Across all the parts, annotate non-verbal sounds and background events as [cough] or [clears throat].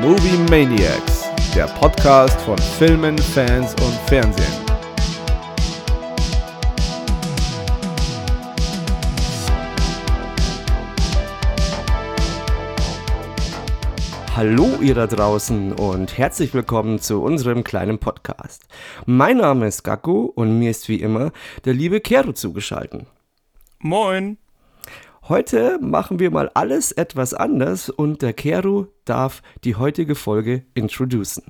Movie Maniacs, der Podcast von Filmen, Fans und Fernsehen. Hallo ihr da draußen und herzlich willkommen zu unserem kleinen Podcast. Mein Name ist Gaku und mir ist wie immer der liebe Kero zugeschaltet. Moin. Heute machen wir mal alles etwas anders und der Keru darf die heutige Folge introducen.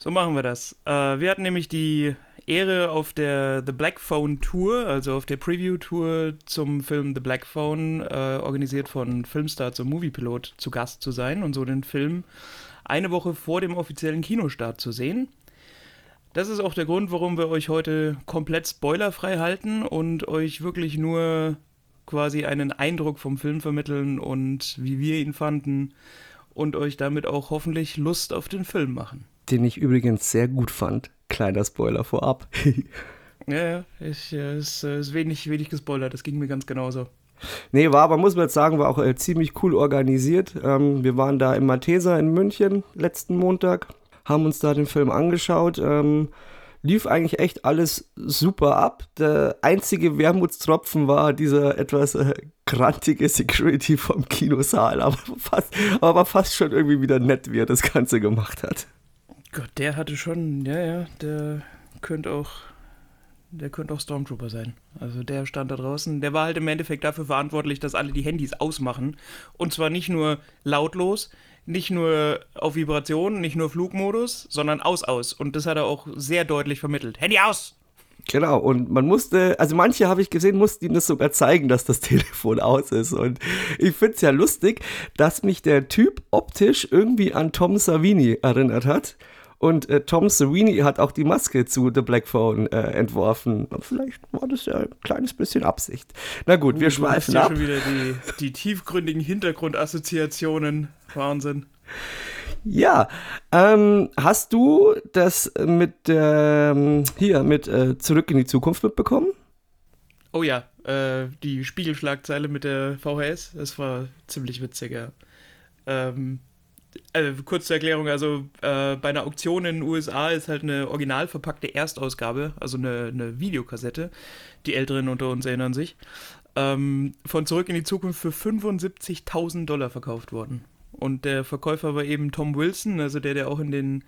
So machen wir das. Äh, wir hatten nämlich die Ehre auf der The Black Phone Tour, also auf der Preview Tour zum Film The Black Phone, äh, organisiert von Filmstar zum Moviepilot, zu Gast zu sein und so den Film eine Woche vor dem offiziellen Kinostart zu sehen. Das ist auch der Grund, warum wir euch heute komplett spoilerfrei halten und euch wirklich nur quasi einen Eindruck vom Film vermitteln und wie wir ihn fanden und euch damit auch hoffentlich Lust auf den Film machen. Den ich übrigens sehr gut fand. Kleiner Spoiler vorab. [laughs] ja, ja, äh, es äh, ist wenig, wenig gespoilert, das ging mir ganz genauso. Nee, war aber, muss man jetzt sagen, war auch äh, ziemlich cool organisiert. Ähm, wir waren da im Malteser in München letzten Montag, haben uns da den Film angeschaut. Ähm, lief eigentlich echt alles super ab. Der einzige Wermutstropfen war dieser etwas äh, grantige Security vom Kinosaal, aber fast, aber fast schon irgendwie wieder nett, wie er das Ganze gemacht hat. Gott, der hatte schon, ja, ja, der könnte auch, der könnte auch Stormtrooper sein. Also der stand da draußen, der war halt im Endeffekt dafür verantwortlich, dass alle die Handys ausmachen. Und zwar nicht nur lautlos, nicht nur auf Vibration, nicht nur Flugmodus, sondern aus, aus. Und das hat er auch sehr deutlich vermittelt. Handy aus! Genau, und man musste, also manche habe ich gesehen, mussten ihm das sogar zeigen, dass das [laughs] Telefon aus ist. Und ich finde es ja lustig, dass mich der Typ optisch irgendwie an Tom Savini erinnert hat. Und äh, Tom Savini hat auch die Maske zu The Black Phone äh, entworfen. Und vielleicht war das ja ein kleines bisschen Absicht. Na gut, wir uh, schweifen ja ab. schon wieder die, die tiefgründigen Hintergrundassoziationen. Wahnsinn. Ja, ähm, hast du das mit ähm, hier mit äh, Zurück in die Zukunft mitbekommen? Oh ja, äh, die Spiegelschlagzeile mit der VHS, das war ziemlich witzig, ja. Ähm, äh, kurz zur Erklärung, also äh, bei einer Auktion in den USA ist halt eine original verpackte Erstausgabe, also eine, eine Videokassette, die Älteren unter uns erinnern sich, ähm, von Zurück in die Zukunft für 75.000 Dollar verkauft worden. Und der Verkäufer war eben Tom Wilson, also der, der auch in den,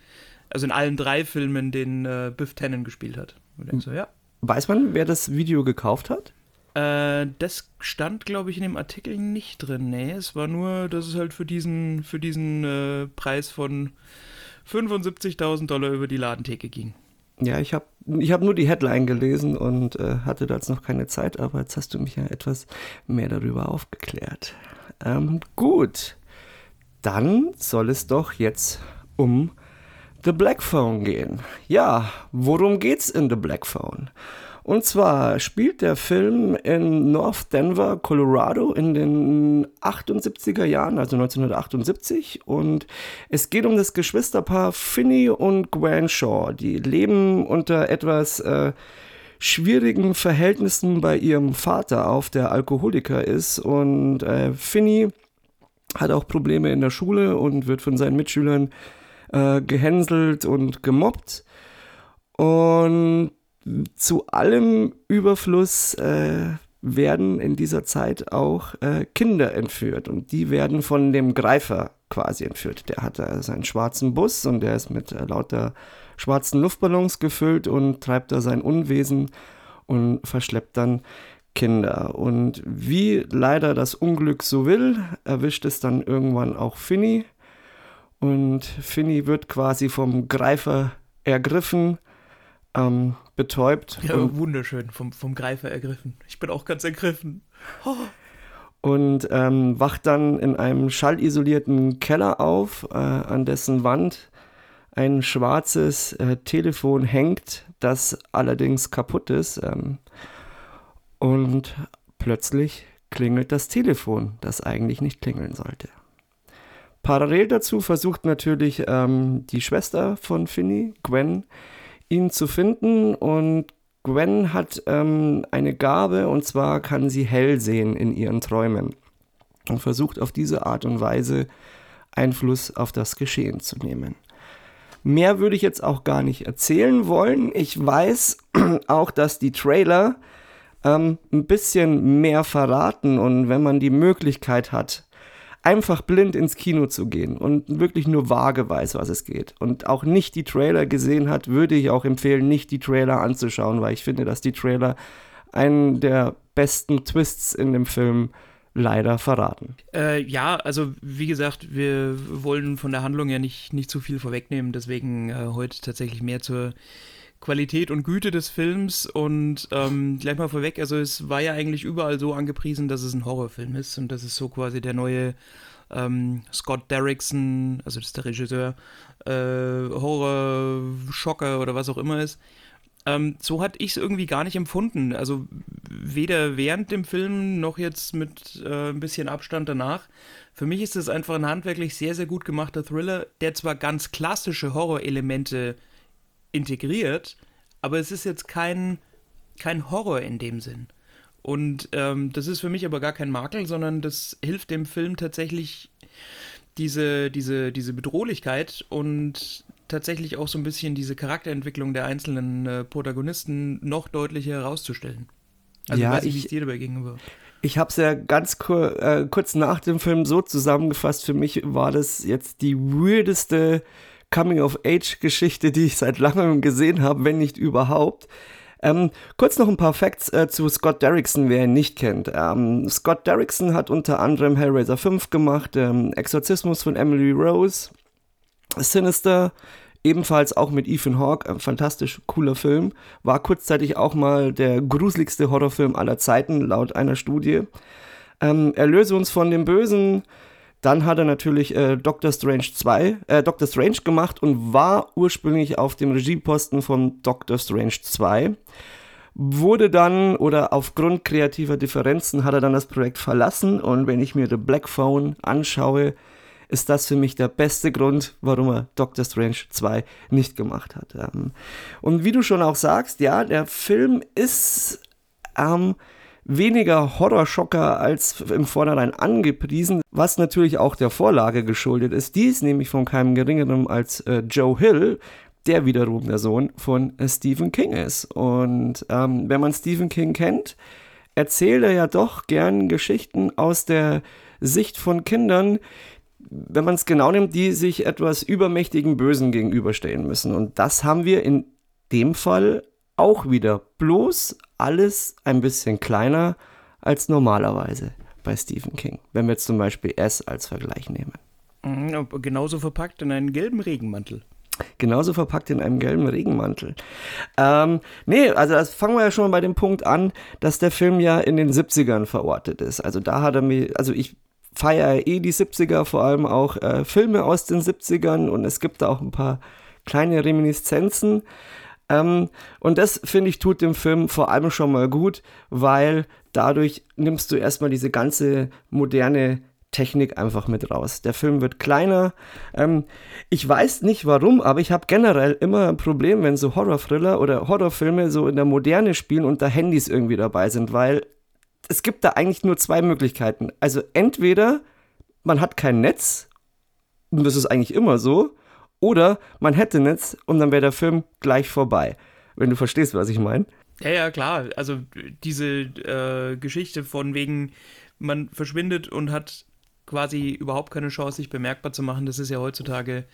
also in allen drei Filmen den äh, Biff Tannen gespielt hat. Und hm. so, ja. Weiß man, wer das Video gekauft hat? Äh, das stand, glaube ich, in dem Artikel nicht drin. Nee, es war nur, dass es halt für diesen, für diesen äh, Preis von 75.000 Dollar über die Ladentheke ging. Ja, ich habe ich hab nur die Headline gelesen und äh, hatte da jetzt noch keine Zeit, aber jetzt hast du mich ja etwas mehr darüber aufgeklärt. Ähm, gut, dann soll es doch jetzt um The Black Phone gehen. Ja, worum geht's in The Black Phone? Und zwar spielt der Film in North Denver, Colorado in den 78er Jahren, also 1978. Und es geht um das Geschwisterpaar Finney und Gwen Shaw. Die leben unter etwas äh, schwierigen Verhältnissen bei ihrem Vater auf, der Alkoholiker ist. Und äh, Finney hat auch Probleme in der Schule und wird von seinen Mitschülern äh, gehänselt und gemobbt. Und zu allem Überfluss äh, werden in dieser Zeit auch äh, Kinder entführt und die werden von dem Greifer quasi entführt. Der hat äh, seinen schwarzen Bus und der ist mit äh, lauter schwarzen Luftballons gefüllt und treibt da sein Unwesen und verschleppt dann Kinder. Und wie leider das Unglück so will, erwischt es dann irgendwann auch Finny. Und Finny wird quasi vom Greifer ergriffen ähm, betäubt. Ja, wunderschön, vom, vom Greifer ergriffen. Ich bin auch ganz ergriffen. Oh. Und ähm, wacht dann in einem schallisolierten Keller auf, äh, an dessen Wand ein schwarzes äh, Telefon hängt, das allerdings kaputt ist. Ähm, und plötzlich klingelt das Telefon, das eigentlich nicht klingeln sollte. Parallel dazu versucht natürlich ähm, die Schwester von Finny, Gwen, ihn zu finden und Gwen hat ähm, eine Gabe und zwar kann sie hell sehen in ihren Träumen und versucht auf diese Art und Weise Einfluss auf das Geschehen zu nehmen. Mehr würde ich jetzt auch gar nicht erzählen wollen. Ich weiß [clears throat] auch, dass die Trailer ähm, ein bisschen mehr verraten und wenn man die Möglichkeit hat, einfach blind ins Kino zu gehen und wirklich nur vage weiß, was es geht und auch nicht die Trailer gesehen hat, würde ich auch empfehlen, nicht die Trailer anzuschauen, weil ich finde, dass die Trailer einen der besten Twists in dem Film leider verraten. Äh, ja, also wie gesagt, wir wollen von der Handlung ja nicht, nicht zu viel vorwegnehmen, deswegen äh, heute tatsächlich mehr zur Qualität und Güte des Films und ähm, gleich mal vorweg, also es war ja eigentlich überall so angepriesen, dass es ein Horrorfilm ist und das ist so quasi der neue ähm, Scott Derrickson, also das ist der Regisseur, äh, Horror-Schocker oder was auch immer ist. Ähm, so hatte ich es irgendwie gar nicht empfunden. Also weder während dem Film noch jetzt mit äh, ein bisschen Abstand danach. Für mich ist es einfach ein handwerklich sehr, sehr gut gemachter Thriller, der zwar ganz klassische Horrorelemente integriert, aber es ist jetzt kein, kein Horror in dem Sinn. Und ähm, das ist für mich aber gar kein Makel, sondern das hilft dem Film tatsächlich diese, diese, diese Bedrohlichkeit und tatsächlich auch so ein bisschen diese Charakterentwicklung der einzelnen äh, Protagonisten noch deutlicher herauszustellen. Also ja, weiß ich, wie es dir dabei gegenüber. Ich habe es ja ganz kur äh, kurz nach dem Film so zusammengefasst. Für mich war das jetzt die weirdeste Coming-of-Age-Geschichte, die ich seit langem gesehen habe, wenn nicht überhaupt. Ähm, kurz noch ein paar Facts äh, zu Scott Derrickson, wer ihn nicht kennt. Ähm, Scott Derrickson hat unter anderem Hellraiser 5 gemacht, ähm, Exorzismus von Emily Rose, Sinister, ebenfalls auch mit Ethan Hawke, ein fantastisch cooler Film, war kurzzeitig auch mal der gruseligste Horrorfilm aller Zeiten, laut einer Studie. Ähm, Erlöse uns von dem Bösen, dann hat er natürlich äh, Doctor Strange 2, äh, Doctor Strange gemacht und war ursprünglich auf dem Regieposten von Doctor Strange 2. Wurde dann oder aufgrund kreativer Differenzen hat er dann das Projekt verlassen und wenn ich mir The Black Phone anschaue, ist das für mich der beste Grund, warum er Doctor Strange 2 nicht gemacht hat. Ähm, und wie du schon auch sagst, ja, der Film ist ähm, weniger Horrorschocker als im Vornherein angepriesen, was natürlich auch der Vorlage geschuldet ist. Die ist nämlich von keinem geringeren als äh, Joe Hill, der wiederum der Sohn von äh, Stephen King ist. Und ähm, wenn man Stephen King kennt, erzählt er ja doch gern Geschichten aus der Sicht von Kindern, wenn man es genau nimmt, die sich etwas übermächtigen Bösen gegenüberstellen müssen. Und das haben wir in dem Fall auch wieder. Bloß alles ein bisschen kleiner als normalerweise bei Stephen King. Wenn wir jetzt zum Beispiel S als Vergleich nehmen. Mhm, genauso verpackt in einen gelben Regenmantel. Genauso verpackt in einem gelben Regenmantel. Ähm, nee, also das fangen wir ja schon mal bei dem Punkt an, dass der Film ja in den 70ern verortet ist. Also da hat er mir, also ich feiere eh die 70er, vor allem auch äh, Filme aus den 70ern und es gibt da auch ein paar kleine Reminiszenzen. Ähm, und das, finde ich, tut dem Film vor allem schon mal gut, weil dadurch nimmst du erstmal diese ganze moderne Technik einfach mit raus. Der Film wird kleiner. Ähm, ich weiß nicht warum, aber ich habe generell immer ein Problem, wenn so Horror-Thriller oder Horrorfilme so in der Moderne spielen und da Handys irgendwie dabei sind, weil es gibt da eigentlich nur zwei Möglichkeiten. Also entweder man hat kein Netz, und das ist eigentlich immer so, oder man hätte Netz und dann wäre der Film gleich vorbei. Wenn du verstehst, was ich meine. Ja, ja, klar. Also diese äh, Geschichte von wegen, man verschwindet und hat quasi überhaupt keine Chance, sich bemerkbar zu machen, das ist ja heutzutage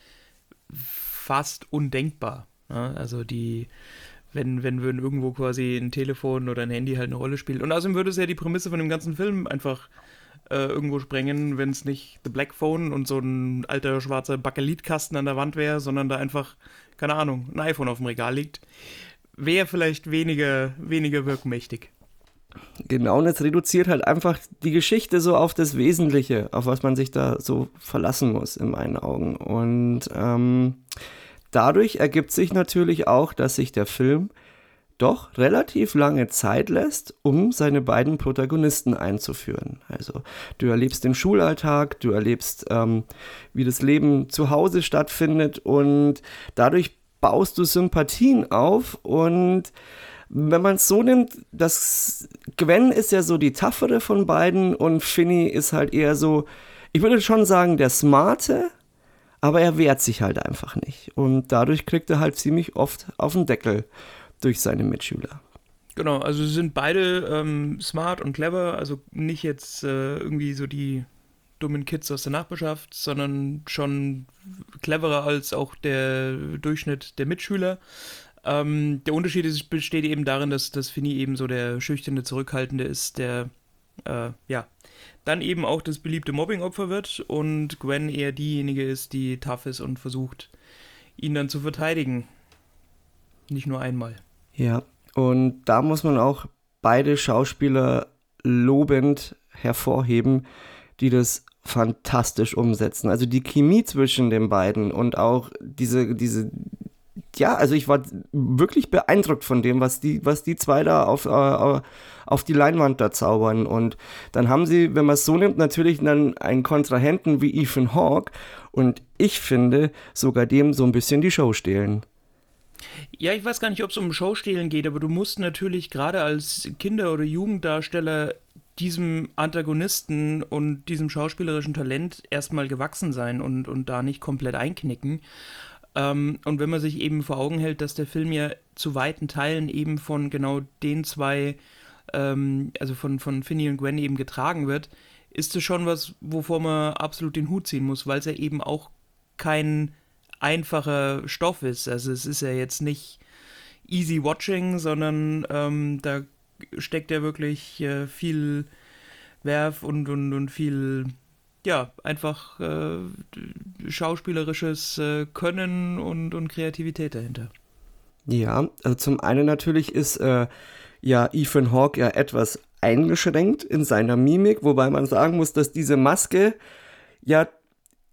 fast undenkbar. Ne? Also die, wenn, wenn würden irgendwo quasi ein Telefon oder ein Handy halt eine Rolle spielt. Und außerdem würde es ja die Prämisse von dem ganzen Film einfach äh, irgendwo sprengen, wenn es nicht The Black Phone und so ein alter schwarzer Bakelitkasten an der Wand wäre, sondern da einfach, keine Ahnung, ein iPhone auf dem Regal liegt. Wäre vielleicht weniger, weniger wirkmächtig. Genau, und es reduziert halt einfach die Geschichte so auf das Wesentliche, auf was man sich da so verlassen muss, in meinen Augen. Und ähm, dadurch ergibt sich natürlich auch, dass sich der Film doch relativ lange Zeit lässt, um seine beiden Protagonisten einzuführen. Also du erlebst den Schulalltag, du erlebst, ähm, wie das Leben zu Hause stattfindet und dadurch baust du Sympathien auf und wenn man es so nimmt, das Gwen ist ja so die taffere von beiden und Finny ist halt eher so, ich würde schon sagen, der Smarte, aber er wehrt sich halt einfach nicht. Und dadurch kriegt er halt ziemlich oft auf den Deckel durch seine Mitschüler. Genau, also sie sind beide ähm, smart und clever, also nicht jetzt äh, irgendwie so die dummen Kids aus der Nachbarschaft, sondern schon cleverer als auch der Durchschnitt der Mitschüler. Ähm, der Unterschied ist, besteht eben darin, dass, dass Finny eben so der schüchterne, zurückhaltende ist, der äh, ja dann eben auch das beliebte Mobbing-Opfer wird und Gwen eher diejenige ist, die tough ist und versucht, ihn dann zu verteidigen. Nicht nur einmal. Ja, und da muss man auch beide Schauspieler lobend hervorheben, die das fantastisch umsetzen. Also die Chemie zwischen den beiden und auch diese, diese, ja, also ich war wirklich beeindruckt von dem, was die, was die zwei da auf, äh, auf die Leinwand da zaubern. Und dann haben sie, wenn man es so nimmt, natürlich dann einen Kontrahenten wie Ethan Hawke und ich finde sogar dem so ein bisschen die Show stehlen. Ja, ich weiß gar nicht, ob es um Showstehlen geht, aber du musst natürlich gerade als Kinder- oder Jugenddarsteller diesem Antagonisten und diesem schauspielerischen Talent erstmal gewachsen sein und, und da nicht komplett einknicken. Ähm, und wenn man sich eben vor Augen hält, dass der Film ja zu weiten Teilen eben von genau den zwei, ähm, also von, von Finny und Gwen eben getragen wird, ist es schon was, wovor man absolut den Hut ziehen muss, weil es ja eben auch kein einfacher Stoff ist. Also es ist ja jetzt nicht easy watching, sondern ähm, da steckt ja wirklich äh, viel Werf und, und, und viel, ja, einfach äh, schauspielerisches äh, Können und, und Kreativität dahinter. Ja, also zum einen natürlich ist äh, ja Ethan Hawke ja etwas eingeschränkt in seiner Mimik, wobei man sagen muss, dass diese Maske ja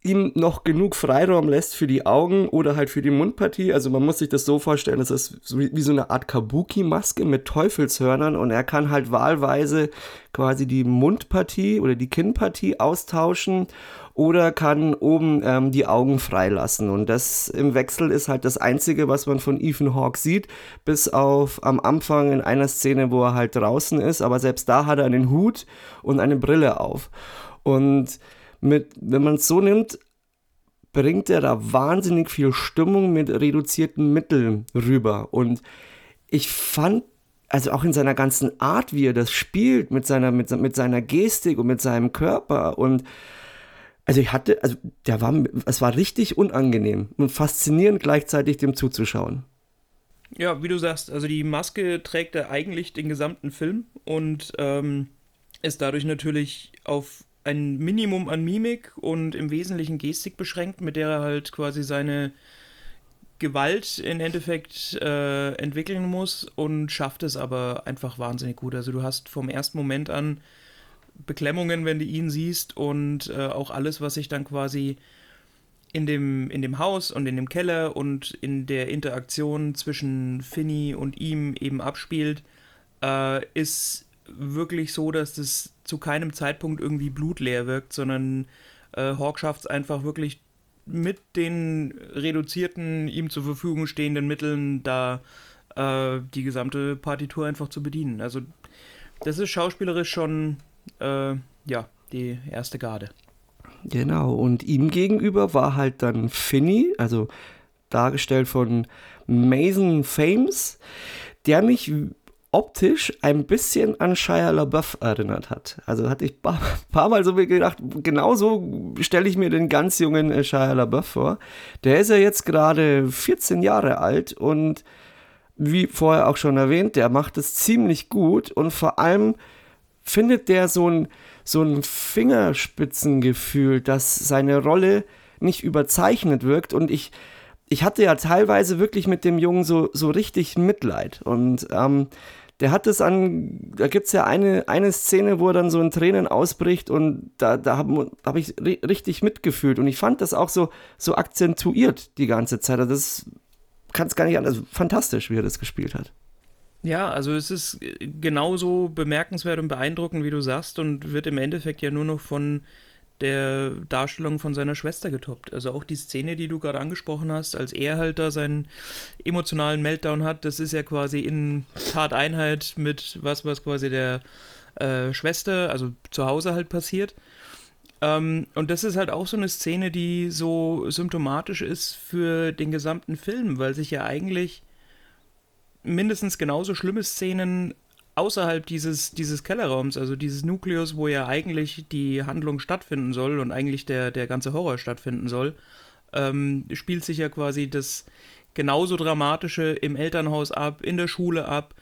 ihm noch genug Freiraum lässt für die Augen oder halt für die Mundpartie. Also man muss sich das so vorstellen, es ist wie so eine Art Kabuki-Maske mit Teufelshörnern und er kann halt wahlweise quasi die Mundpartie oder die Kinnpartie austauschen oder kann oben ähm, die Augen freilassen. Und das im Wechsel ist halt das Einzige, was man von Ethan Hawke sieht, bis auf am Anfang in einer Szene, wo er halt draußen ist. Aber selbst da hat er einen Hut und eine Brille auf. Und mit, wenn man es so nimmt, bringt er da wahnsinnig viel Stimmung mit reduzierten Mitteln rüber. Und ich fand, also auch in seiner ganzen Art, wie er das spielt, mit seiner, mit, mit seiner Gestik und mit seinem Körper und also ich hatte, also der war, es war richtig unangenehm und faszinierend gleichzeitig dem zuzuschauen. Ja, wie du sagst, also die Maske trägt er eigentlich den gesamten Film und ähm, ist dadurch natürlich auf ein Minimum an Mimik und im Wesentlichen Gestik beschränkt, mit der er halt quasi seine Gewalt im Endeffekt äh, entwickeln muss und schafft es aber einfach wahnsinnig gut. Also du hast vom ersten Moment an Beklemmungen, wenn du ihn siehst und äh, auch alles, was sich dann quasi in dem, in dem Haus und in dem Keller und in der Interaktion zwischen Finny und ihm eben abspielt, äh, ist wirklich so, dass das zu keinem Zeitpunkt irgendwie blutleer wirkt, sondern äh, Hawk schafft es einfach wirklich mit den reduzierten, ihm zur Verfügung stehenden Mitteln da äh, die gesamte Partitur einfach zu bedienen. Also das ist schauspielerisch schon, äh, ja, die erste Garde. Genau, und ihm gegenüber war halt dann Finny, also dargestellt von Mason Fames, der mich optisch ein bisschen an Shia LaBeouf erinnert hat. Also hatte ich ein paar, paar, Mal so gedacht, genauso stelle ich mir den ganz jungen äh, Shia LaBeouf vor. Der ist ja jetzt gerade 14 Jahre alt und wie vorher auch schon erwähnt, der macht es ziemlich gut und vor allem findet der so ein, so ein Fingerspitzengefühl, dass seine Rolle nicht überzeichnet wirkt und ich, ich hatte ja teilweise wirklich mit dem Jungen so, so richtig Mitleid und ähm, der hat es an, da gibt es ja eine, eine Szene, wo er dann so in Tränen ausbricht und da, da habe hab ich richtig mitgefühlt und ich fand das auch so, so akzentuiert die ganze Zeit. Also das kann es gar nicht anders. Also fantastisch, wie er das gespielt hat. Ja, also es ist genauso bemerkenswert und beeindruckend, wie du sagst, und wird im Endeffekt ja nur noch von der Darstellung von seiner Schwester getoppt. Also auch die Szene, die du gerade angesprochen hast, als er halt da seinen emotionalen Meltdown hat, das ist ja quasi in Tateinheit mit was, was quasi der äh, Schwester, also zu Hause halt passiert. Ähm, und das ist halt auch so eine Szene, die so symptomatisch ist für den gesamten Film, weil sich ja eigentlich mindestens genauso schlimme Szenen außerhalb dieses, dieses Kellerraums, also dieses Nukleus, wo ja eigentlich die Handlung stattfinden soll und eigentlich der, der ganze Horror stattfinden soll, ähm, spielt sich ja quasi das genauso Dramatische im Elternhaus ab, in der Schule ab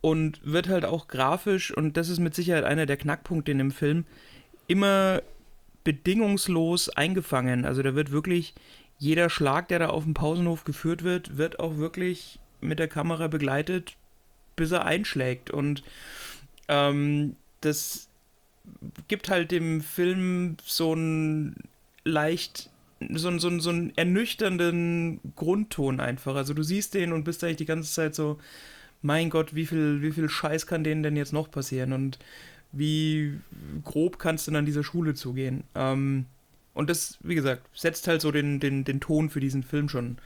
und wird halt auch grafisch, und das ist mit Sicherheit einer der Knackpunkte in dem Film, immer bedingungslos eingefangen. Also da wird wirklich jeder Schlag, der da auf dem Pausenhof geführt wird, wird auch wirklich mit der Kamera begleitet, bis er einschlägt. Und ähm, das gibt halt dem Film so einen leicht, so, einen, so, so einen ernüchternden Grundton einfach. Also du siehst den und bist eigentlich die ganze Zeit so, mein Gott, wie viel, wie viel Scheiß kann denen denn jetzt noch passieren? Und wie grob kannst du an dieser Schule zugehen? Ähm, und das, wie gesagt, setzt halt so den, den, den Ton für diesen Film schon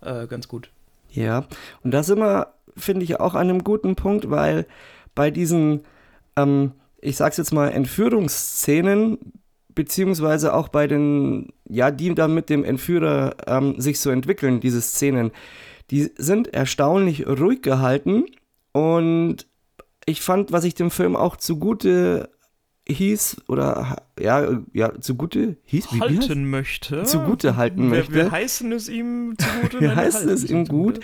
äh, ganz gut. Ja, und das immer, finde ich, auch an einem guten Punkt, weil bei diesen, ähm, ich sag's jetzt mal, Entführungsszenen, beziehungsweise auch bei den, ja, die dann mit dem Entführer ähm, sich so entwickeln, diese Szenen, die sind erstaunlich ruhig gehalten. Und ich fand, was ich dem Film auch zugute hieß oder ja, ja, zugute hieß, wie halten möchte. Zugute halten wir, möchte. Wir heißen es ihm zugute. [laughs] wir heißen es ihm gut,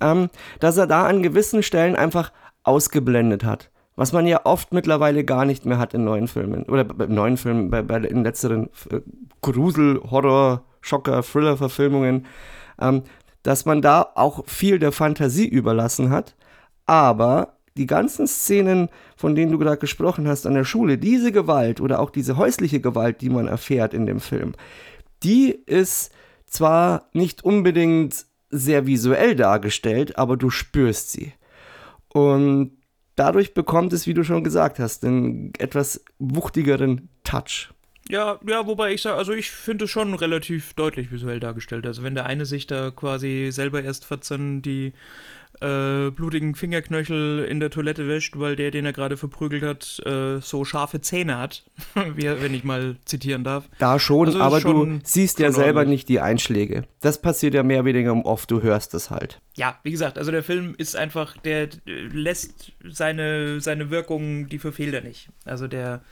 ähm, dass er da an gewissen Stellen einfach ausgeblendet hat. Was man ja oft mittlerweile gar nicht mehr hat in neuen Filmen. Oder bei neuen Filmen, bei, bei in letzteren äh, Grusel, Horror, Schocker, Thriller-Verfilmungen, ähm, dass man da auch viel der Fantasie überlassen hat. Aber die ganzen Szenen, von denen du gerade gesprochen hast an der Schule, diese Gewalt oder auch diese häusliche Gewalt, die man erfährt in dem Film, die ist zwar nicht unbedingt sehr visuell dargestellt, aber du spürst sie. Und dadurch bekommt es, wie du schon gesagt hast, einen etwas wuchtigeren Touch. Ja, ja, wobei ich sage, also ich finde es schon relativ deutlich visuell dargestellt. Also wenn der eine sich da quasi selber erst 14 die äh, blutigen Fingerknöchel in der Toilette wäscht, weil der, den er gerade verprügelt hat, äh, so scharfe Zähne hat, [laughs] wie, wenn ich mal zitieren darf. Da schon, also aber schon, du siehst ja selber ordentlich. nicht die Einschläge. Das passiert ja mehr oder weniger oft, du hörst es halt. Ja, wie gesagt, also der Film ist einfach, der lässt seine, seine Wirkung, die verfehlt er nicht. Also der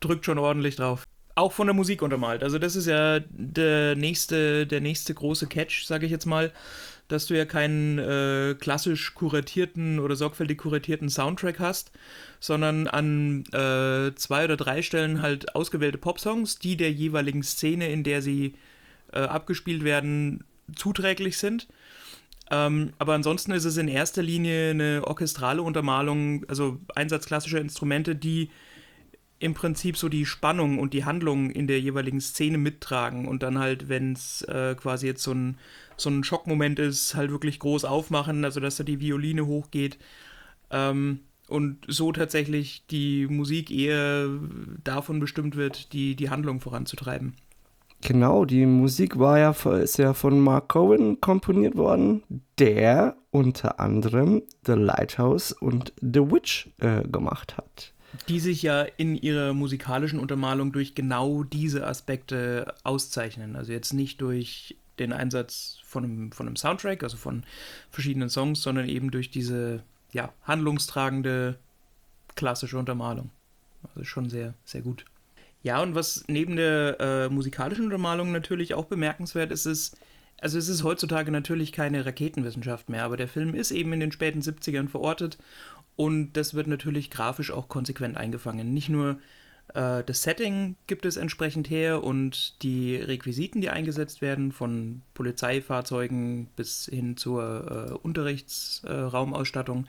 drückt schon ordentlich drauf. Auch von der Musik untermalt. Also das ist ja der nächste, der nächste große Catch, sage ich jetzt mal, dass du ja keinen äh, klassisch kuratierten oder sorgfältig kuratierten Soundtrack hast, sondern an äh, zwei oder drei Stellen halt ausgewählte Popsongs, die der jeweiligen Szene, in der sie äh, abgespielt werden, zuträglich sind. Ähm, aber ansonsten ist es in erster Linie eine orchestrale Untermalung, also Einsatz klassischer Instrumente, die im Prinzip so die Spannung und die Handlung in der jeweiligen Szene mittragen und dann halt, wenn es äh, quasi jetzt so ein, so ein Schockmoment ist, halt wirklich groß aufmachen, also dass da die Violine hochgeht. Ähm, und so tatsächlich die Musik eher davon bestimmt wird, die, die Handlung voranzutreiben. Genau, die Musik war ja, ist ja von Mark Cohen komponiert worden, der unter anderem The Lighthouse und The Witch äh, gemacht hat die sich ja in ihrer musikalischen Untermalung durch genau diese Aspekte auszeichnen. Also jetzt nicht durch den Einsatz von einem, von einem Soundtrack, also von verschiedenen Songs, sondern eben durch diese ja, handlungstragende klassische Untermalung. Also schon sehr, sehr gut. Ja, und was neben der äh, musikalischen Untermalung natürlich auch bemerkenswert ist, ist, also es ist heutzutage natürlich keine Raketenwissenschaft mehr, aber der Film ist eben in den späten 70ern verortet und das wird natürlich grafisch auch konsequent eingefangen. Nicht nur das Setting gibt es entsprechend her und die Requisiten, die eingesetzt werden, von Polizeifahrzeugen bis hin zur äh, Unterrichtsraumausstattung, äh,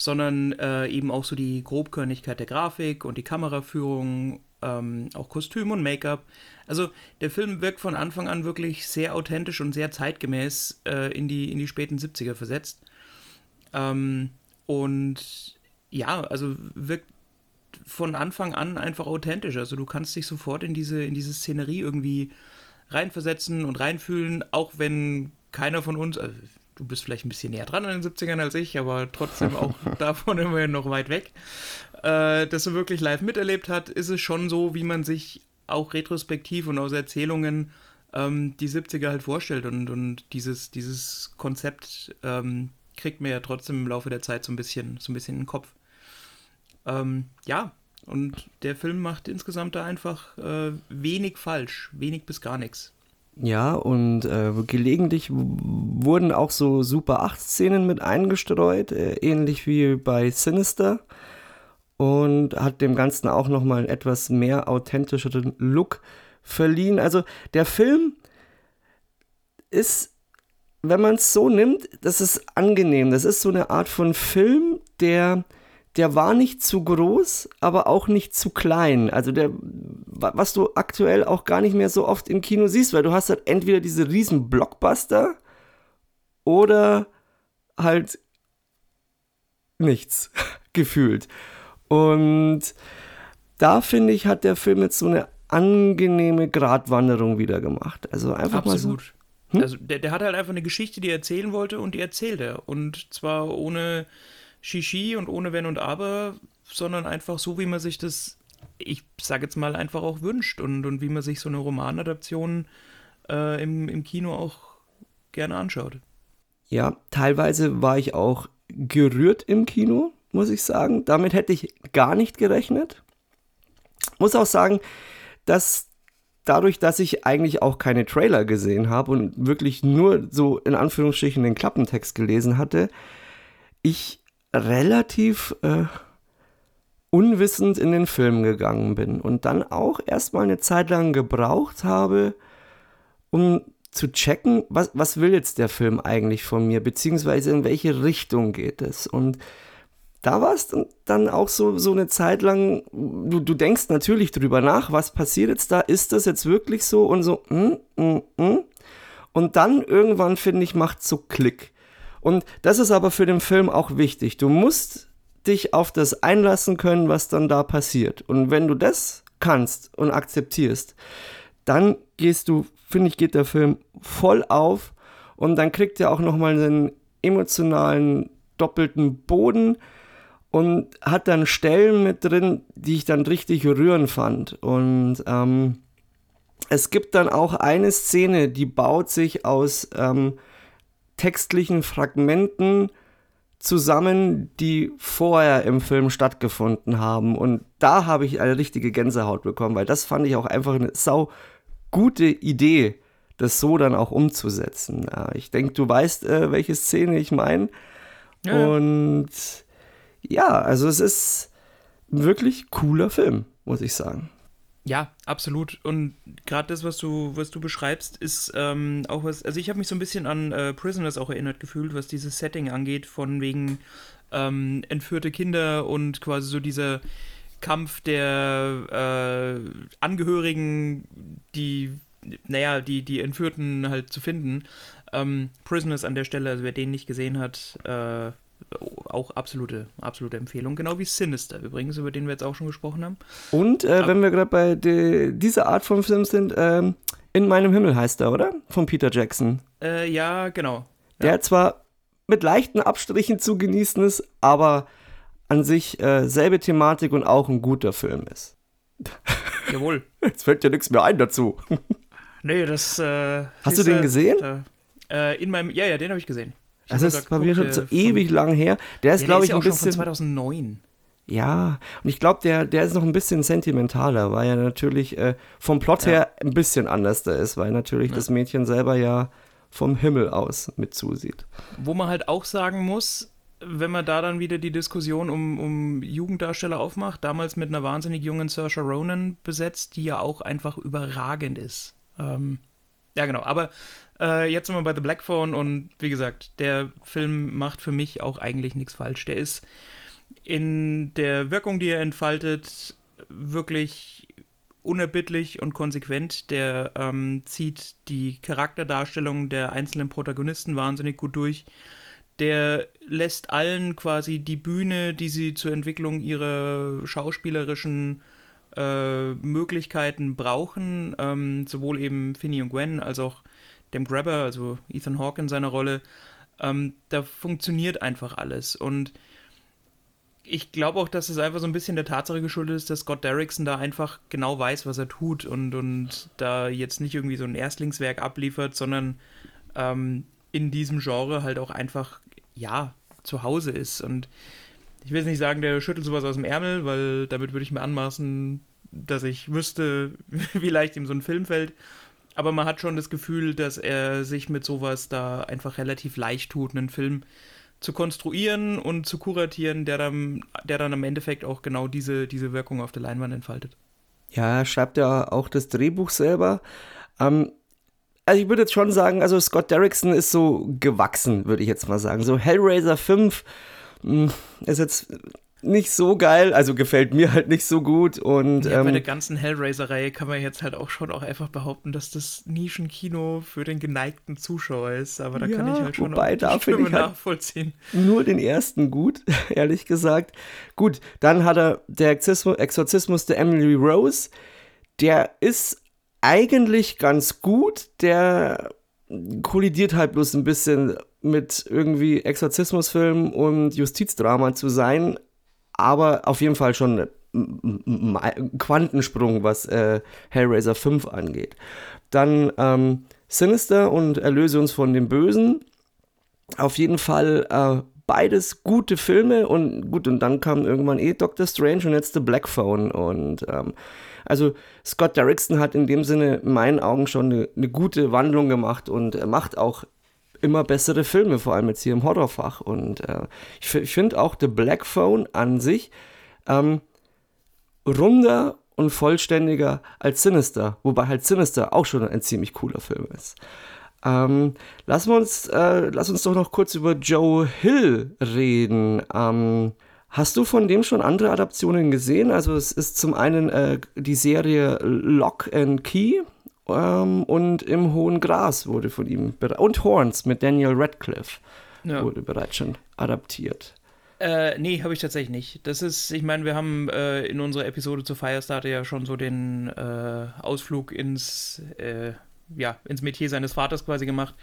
sondern äh, eben auch so die Grobkörnigkeit der Grafik und die Kameraführung, ähm, auch Kostüm und Make-up. Also der Film wirkt von Anfang an wirklich sehr authentisch und sehr zeitgemäß äh, in, die, in die späten 70er versetzt. Ähm, und ja, also wirkt von Anfang an einfach authentisch. Also du kannst dich sofort in diese, in diese Szenerie irgendwie reinversetzen und reinfühlen, auch wenn keiner von uns, also du bist vielleicht ein bisschen näher dran an den 70ern als ich, aber trotzdem auch [laughs] davon immerhin noch weit weg, äh, das so wirklich live miterlebt hat, ist es schon so, wie man sich auch retrospektiv und aus Erzählungen ähm, die 70er halt vorstellt und, und dieses, dieses Konzept ähm, kriegt mir ja trotzdem im Laufe der Zeit so ein bisschen, so ein bisschen in den Kopf. Ähm, ja, und der Film macht insgesamt da einfach äh, wenig falsch, wenig bis gar nichts. Ja, und äh, gelegentlich wurden auch so Super 8-Szenen mit eingestreut, äh, ähnlich wie bei Sinister. Und hat dem Ganzen auch nochmal einen etwas mehr authentischeren Look verliehen. Also der Film ist, wenn man es so nimmt, das ist angenehm. Das ist so eine Art von Film, der der war nicht zu groß, aber auch nicht zu klein. Also der, was du aktuell auch gar nicht mehr so oft im Kino siehst, weil du hast halt entweder diese riesen Blockbuster oder halt nichts [laughs] gefühlt. Und da finde ich, hat der Film jetzt so eine angenehme Gratwanderung wieder gemacht. Also einfach Absolut. mal so. Hm? Also der, der hat halt einfach eine Geschichte, die er erzählen wollte und die erzählt er. Und zwar ohne Shishi und ohne Wenn und Aber, sondern einfach so, wie man sich das, ich sage jetzt mal, einfach auch wünscht und, und wie man sich so eine Romanadaption äh, im, im Kino auch gerne anschaut. Ja, teilweise war ich auch gerührt im Kino, muss ich sagen. Damit hätte ich gar nicht gerechnet. Muss auch sagen, dass dadurch, dass ich eigentlich auch keine Trailer gesehen habe und wirklich nur so in Anführungsstrichen den Klappentext gelesen hatte, ich relativ äh, unwissend in den Film gegangen bin und dann auch erstmal eine Zeit lang gebraucht habe, um zu checken, was, was will jetzt der Film eigentlich von mir, beziehungsweise in welche Richtung geht es. Und da war es dann auch so, so eine Zeit lang, du, du denkst natürlich drüber nach, was passiert jetzt da, ist das jetzt wirklich so und so, mm, mm, mm. und dann irgendwann, finde ich, macht so Klick. Und das ist aber für den Film auch wichtig. Du musst dich auf das einlassen können, was dann da passiert. Und wenn du das kannst und akzeptierst, dann gehst du, finde ich, geht der Film voll auf und dann kriegt er auch nochmal einen emotionalen doppelten Boden und hat dann Stellen mit drin, die ich dann richtig rührend fand. Und ähm, es gibt dann auch eine Szene, die baut sich aus ähm, textlichen Fragmenten zusammen, die vorher im Film stattgefunden haben. Und da habe ich eine richtige Gänsehaut bekommen, weil das fand ich auch einfach eine sau gute Idee, das so dann auch umzusetzen. Ja, ich denke, du weißt, äh, welche Szene ich meine. Ja. Und ja, also es ist ein wirklich cooler Film, muss ich sagen. Ja, absolut. Und gerade das, was du, was du beschreibst, ist ähm, auch was. Also ich habe mich so ein bisschen an äh, Prisoners auch erinnert gefühlt, was dieses Setting angeht, von wegen ähm, entführte Kinder und quasi so dieser Kampf der äh, Angehörigen, die, naja, die, die Entführten halt zu finden. Ähm, Prisoners an der Stelle, also wer den nicht gesehen hat, äh, auch absolute, absolute Empfehlung, genau wie Sinister übrigens, über den wir jetzt auch schon gesprochen haben. Und äh, wenn wir gerade bei de, dieser Art von Film sind, ähm, In meinem Himmel heißt er, oder? Von Peter Jackson. Äh, ja, genau. Der ja. zwar mit leichten Abstrichen zu genießen ist, aber an sich äh, selbe Thematik und auch ein guter Film ist. [laughs] Jawohl. Jetzt fällt ja nichts mehr ein dazu. nee, das. Äh, Hast du den gesehen? Äh, in meinem, ja, ja, den habe ich gesehen. Das ist bei mir schon so ewig lang her. Der ist, ja, glaube ich, ein bisschen. Von 2009. Ja, und ich glaube, der, der ist noch ein bisschen sentimentaler, weil er natürlich äh, vom Plot ja. her ein bisschen anders da ist, weil natürlich ja. das Mädchen selber ja vom Himmel aus mit zusieht. Wo man halt auch sagen muss, wenn man da dann wieder die Diskussion um, um Jugenddarsteller aufmacht, damals mit einer wahnsinnig jungen Saoirse Ronan besetzt, die ja auch einfach überragend ist. Ähm, ja, genau, aber äh, jetzt sind wir bei The Black Phone und wie gesagt, der Film macht für mich auch eigentlich nichts falsch. Der ist in der Wirkung, die er entfaltet, wirklich unerbittlich und konsequent. Der ähm, zieht die Charakterdarstellung der einzelnen Protagonisten wahnsinnig gut durch. Der lässt allen quasi die Bühne, die sie zur Entwicklung ihrer schauspielerischen äh, Möglichkeiten brauchen. Ähm, sowohl eben Finny und Gwen als auch dem Grabber, also Ethan Hawke in seiner Rolle, ähm, da funktioniert einfach alles. Und ich glaube auch, dass es einfach so ein bisschen der Tatsache geschuldet ist, dass Scott Derrickson da einfach genau weiß, was er tut und, und da jetzt nicht irgendwie so ein Erstlingswerk abliefert, sondern ähm, in diesem Genre halt auch einfach, ja, zu Hause ist. Und ich will jetzt nicht sagen, der schüttelt sowas aus dem Ärmel, weil damit würde ich mir anmaßen, dass ich wüsste, [laughs] wie leicht ihm so ein Film fällt. Aber man hat schon das Gefühl, dass er sich mit sowas da einfach relativ leicht tut, einen Film zu konstruieren und zu kuratieren, der dann, der dann im Endeffekt auch genau diese, diese Wirkung auf der Leinwand entfaltet. Ja, er schreibt ja auch das Drehbuch selber. Ähm, also ich würde jetzt schon sagen, also Scott Derrickson ist so gewachsen, würde ich jetzt mal sagen. So Hellraiser 5 mh, hm, ist jetzt nicht so geil, also gefällt mir halt nicht so gut. Und, ja, ähm, bei der ganzen Hellraiser-Reihe kann man jetzt halt auch schon auch einfach behaupten, dass das Nischenkino für den geneigten Zuschauer ist. Aber da ja, kann ich halt schon wobei, auch da Stimme ich halt nachvollziehen. Nur den ersten gut, [laughs] ehrlich gesagt. Gut, dann hat er der Exorzismus, Exorzismus der Emily Rose. Der ist eigentlich ganz gut. Der kollidiert halt bloß ein bisschen mit irgendwie Exorzismusfilm und Justizdrama zu sein aber auf jeden Fall schon ein Quantensprung, was äh, Hellraiser 5 angeht. Dann ähm, Sinister und Erlöse uns von dem Bösen. Auf jeden Fall äh, beides gute Filme und gut, und dann kam irgendwann eh Doctor Strange und jetzt The Black Phone. Und ähm, also Scott Derrickson hat in dem Sinne in meinen Augen schon eine, eine gute Wandlung gemacht und er macht auch immer bessere Filme, vor allem jetzt hier im Horrorfach. Und äh, ich, ich finde auch The Black Phone an sich ähm, runder und vollständiger als Sinister, wobei halt Sinister auch schon ein ziemlich cooler Film ist. Ähm, wir uns, äh, lass uns doch noch kurz über Joe Hill reden. Ähm, hast du von dem schon andere Adaptionen gesehen? Also es ist zum einen äh, die Serie Lock and Key ähm, und Im Hohen Gras wurde von ihm und Horns mit Daniel Radcliffe ja. wurde bereits schon adaptiert. Äh, nee, habe ich tatsächlich nicht. Das ist, ich meine, wir haben äh, in unserer Episode zu Firestarter ja schon so den äh, Ausflug ins, äh, ja, ins Metier seines Vaters quasi gemacht,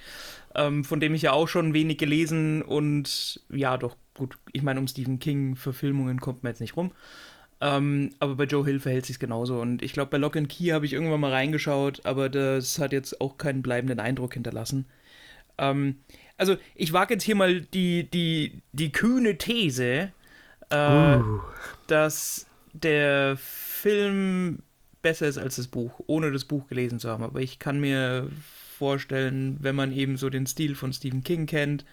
ähm, von dem ich ja auch schon wenig gelesen und ja, doch gut, ich meine, um Stephen King-Verfilmungen kommt man jetzt nicht rum. Ähm, aber bei Joe Hill verhält sich genauso. Und ich glaube, bei Lock and Key habe ich irgendwann mal reingeschaut, aber das hat jetzt auch keinen bleibenden Eindruck hinterlassen. Ähm, also, ich wage jetzt hier mal die, die, die kühne These, äh, uh. dass der Film besser ist als das Buch, ohne das Buch gelesen zu haben. Aber ich kann mir vorstellen, wenn man eben so den Stil von Stephen King kennt,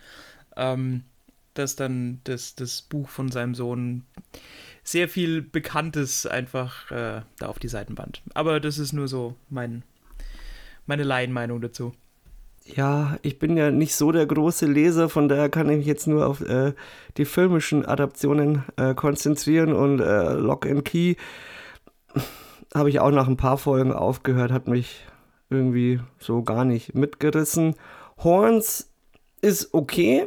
ähm, dass dann das, das Buch von seinem Sohn sehr viel Bekanntes einfach äh, da auf die Seitenwand. Aber das ist nur so mein, meine Laienmeinung dazu. Ja, ich bin ja nicht so der große Leser, von daher kann ich mich jetzt nur auf äh, die filmischen Adaptionen äh, konzentrieren und äh, Lock and Key [laughs] habe ich auch nach ein paar Folgen aufgehört, hat mich irgendwie so gar nicht mitgerissen. Horns ist okay,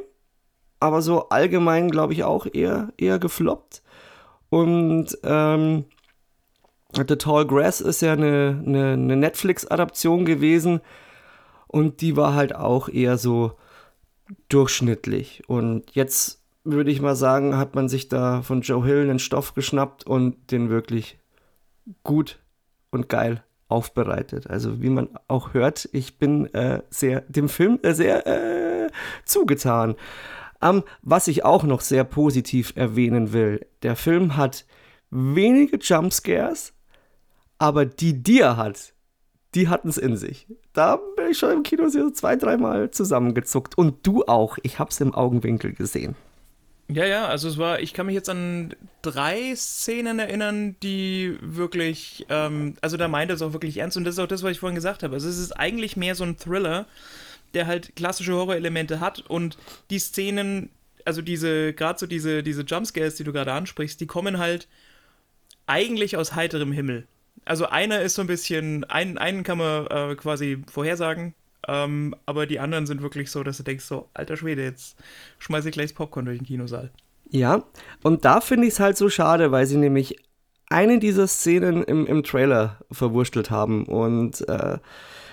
aber so allgemein glaube ich auch eher, eher gefloppt. Und ähm, The Tall Grass ist ja eine, eine, eine Netflix-Adaption gewesen und die war halt auch eher so durchschnittlich. Und jetzt würde ich mal sagen, hat man sich da von Joe Hill einen Stoff geschnappt und den wirklich gut und geil aufbereitet. Also wie man auch hört, ich bin äh, sehr dem Film äh, sehr äh, zugetan. Ähm, was ich auch noch sehr positiv erwähnen will, der Film hat wenige Jumpscares, aber die, die er hat, die hatten es in sich. Da bin ich schon im Kino so zwei, dreimal zusammengezuckt. Und du auch. Ich hab's im Augenwinkel gesehen. Ja, ja, also es war, ich kann mich jetzt an drei Szenen erinnern, die wirklich, ähm, also da meint er es auch wirklich ernst und das ist auch das, was ich vorhin gesagt habe. Also es ist eigentlich mehr so ein Thriller, der halt klassische Horrorelemente hat und die Szenen, also diese, gerade so diese, diese Jumpscares, die du gerade ansprichst, die kommen halt eigentlich aus heiterem Himmel. Also einer ist so ein bisschen, einen, einen kann man äh, quasi vorhersagen, ähm, aber die anderen sind wirklich so, dass du denkst, so, alter Schwede, jetzt schmeiße ich gleich das Popcorn durch den Kinosaal. Ja, und da finde ich es halt so schade, weil sie nämlich eine dieser Szenen im, im Trailer verwurstelt haben und äh,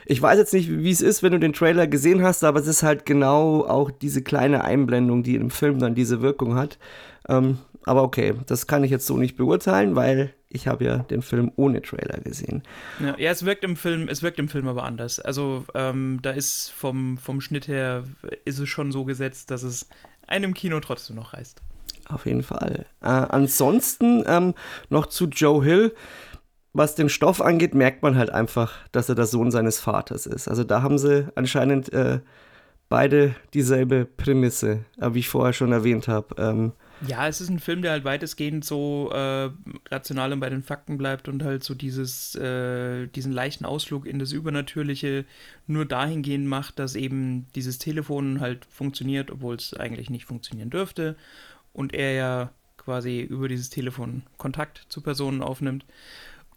ich weiß jetzt nicht, wie es ist, wenn du den Trailer gesehen hast, aber es ist halt genau auch diese kleine Einblendung, die im Film dann diese Wirkung hat. Ähm, aber okay, das kann ich jetzt so nicht beurteilen, weil ich habe ja den Film ohne Trailer gesehen. Ja, ja, es wirkt im Film, es wirkt im Film aber anders. Also ähm, da ist vom, vom Schnitt her ist es schon so gesetzt, dass es einem Kino trotzdem noch reißt. Auf jeden Fall. Äh, ansonsten ähm, noch zu Joe Hill. Was den Stoff angeht, merkt man halt einfach, dass er der Sohn seines Vaters ist. Also da haben sie anscheinend äh, beide dieselbe Prämisse, äh, wie ich vorher schon erwähnt habe. Ähm, ja, es ist ein Film, der halt weitestgehend so äh, rational und bei den Fakten bleibt und halt so dieses, äh, diesen leichten Ausflug in das Übernatürliche nur dahingehend macht, dass eben dieses Telefon halt funktioniert, obwohl es eigentlich nicht funktionieren dürfte. Und er ja quasi über dieses Telefon Kontakt zu Personen aufnimmt.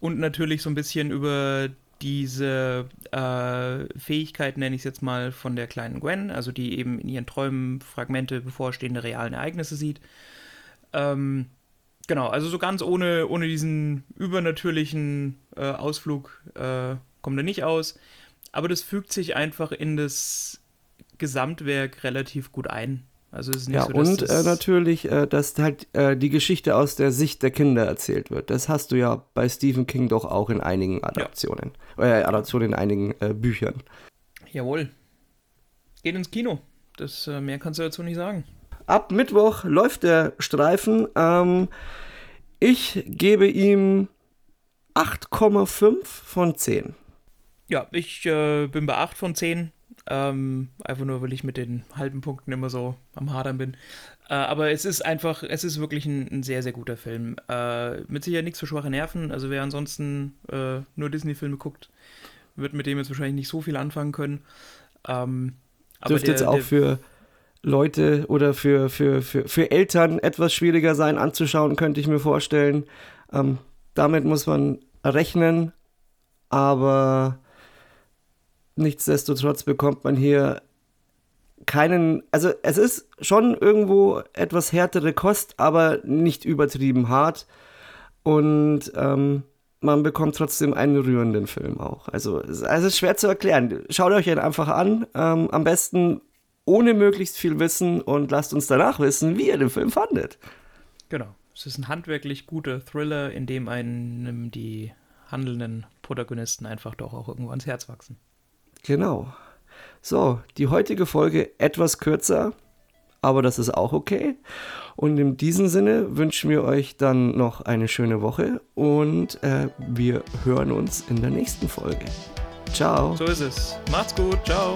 Und natürlich so ein bisschen über diese äh, Fähigkeit, nenne ich es jetzt mal, von der kleinen Gwen, also die eben in ihren Träumen Fragmente bevorstehender realen Ereignisse sieht. Ähm, genau, also so ganz ohne, ohne diesen übernatürlichen äh, Ausflug äh, kommt er nicht aus. Aber das fügt sich einfach in das Gesamtwerk relativ gut ein. Also ist nicht ja, so, und äh, natürlich, äh, dass halt äh, die Geschichte aus der Sicht der Kinder erzählt wird. Das hast du ja bei Stephen King doch auch in einigen Adaptionen. Ja. Äh, Adaptionen in einigen äh, Büchern. Jawohl. Geht ins Kino. Das äh, mehr kannst du dazu nicht sagen. Ab Mittwoch läuft der Streifen. Ähm, ich gebe ihm 8,5 von 10. Ja, ich bin bei 8 von 10. Ähm, einfach nur, weil ich mit den halben Punkten immer so am Hadern bin. Äh, aber es ist einfach, es ist wirklich ein, ein sehr, sehr guter Film. Äh, mit sicher nichts für schwache Nerven. Also wer ansonsten äh, nur Disney-Filme guckt, wird mit dem jetzt wahrscheinlich nicht so viel anfangen können. Ähm, Dürfte jetzt auch für Leute oder für, für, für, für Eltern etwas schwieriger sein anzuschauen, könnte ich mir vorstellen. Ähm, damit muss man rechnen, aber nichtsdestotrotz bekommt man hier keinen, also es ist schon irgendwo etwas härtere Kost, aber nicht übertrieben hart. Und ähm, man bekommt trotzdem einen rührenden Film auch. Also es ist schwer zu erklären. Schaut euch ihn einfach an. Ähm, am besten ohne möglichst viel Wissen und lasst uns danach wissen, wie ihr den Film fandet. Genau. Es ist ein handwerklich guter Thriller, in dem einem die handelnden Protagonisten einfach doch auch irgendwo ans Herz wachsen. Genau. So, die heutige Folge etwas kürzer, aber das ist auch okay. Und in diesem Sinne wünschen wir euch dann noch eine schöne Woche und äh, wir hören uns in der nächsten Folge. Ciao. So ist es. Macht's gut. Ciao.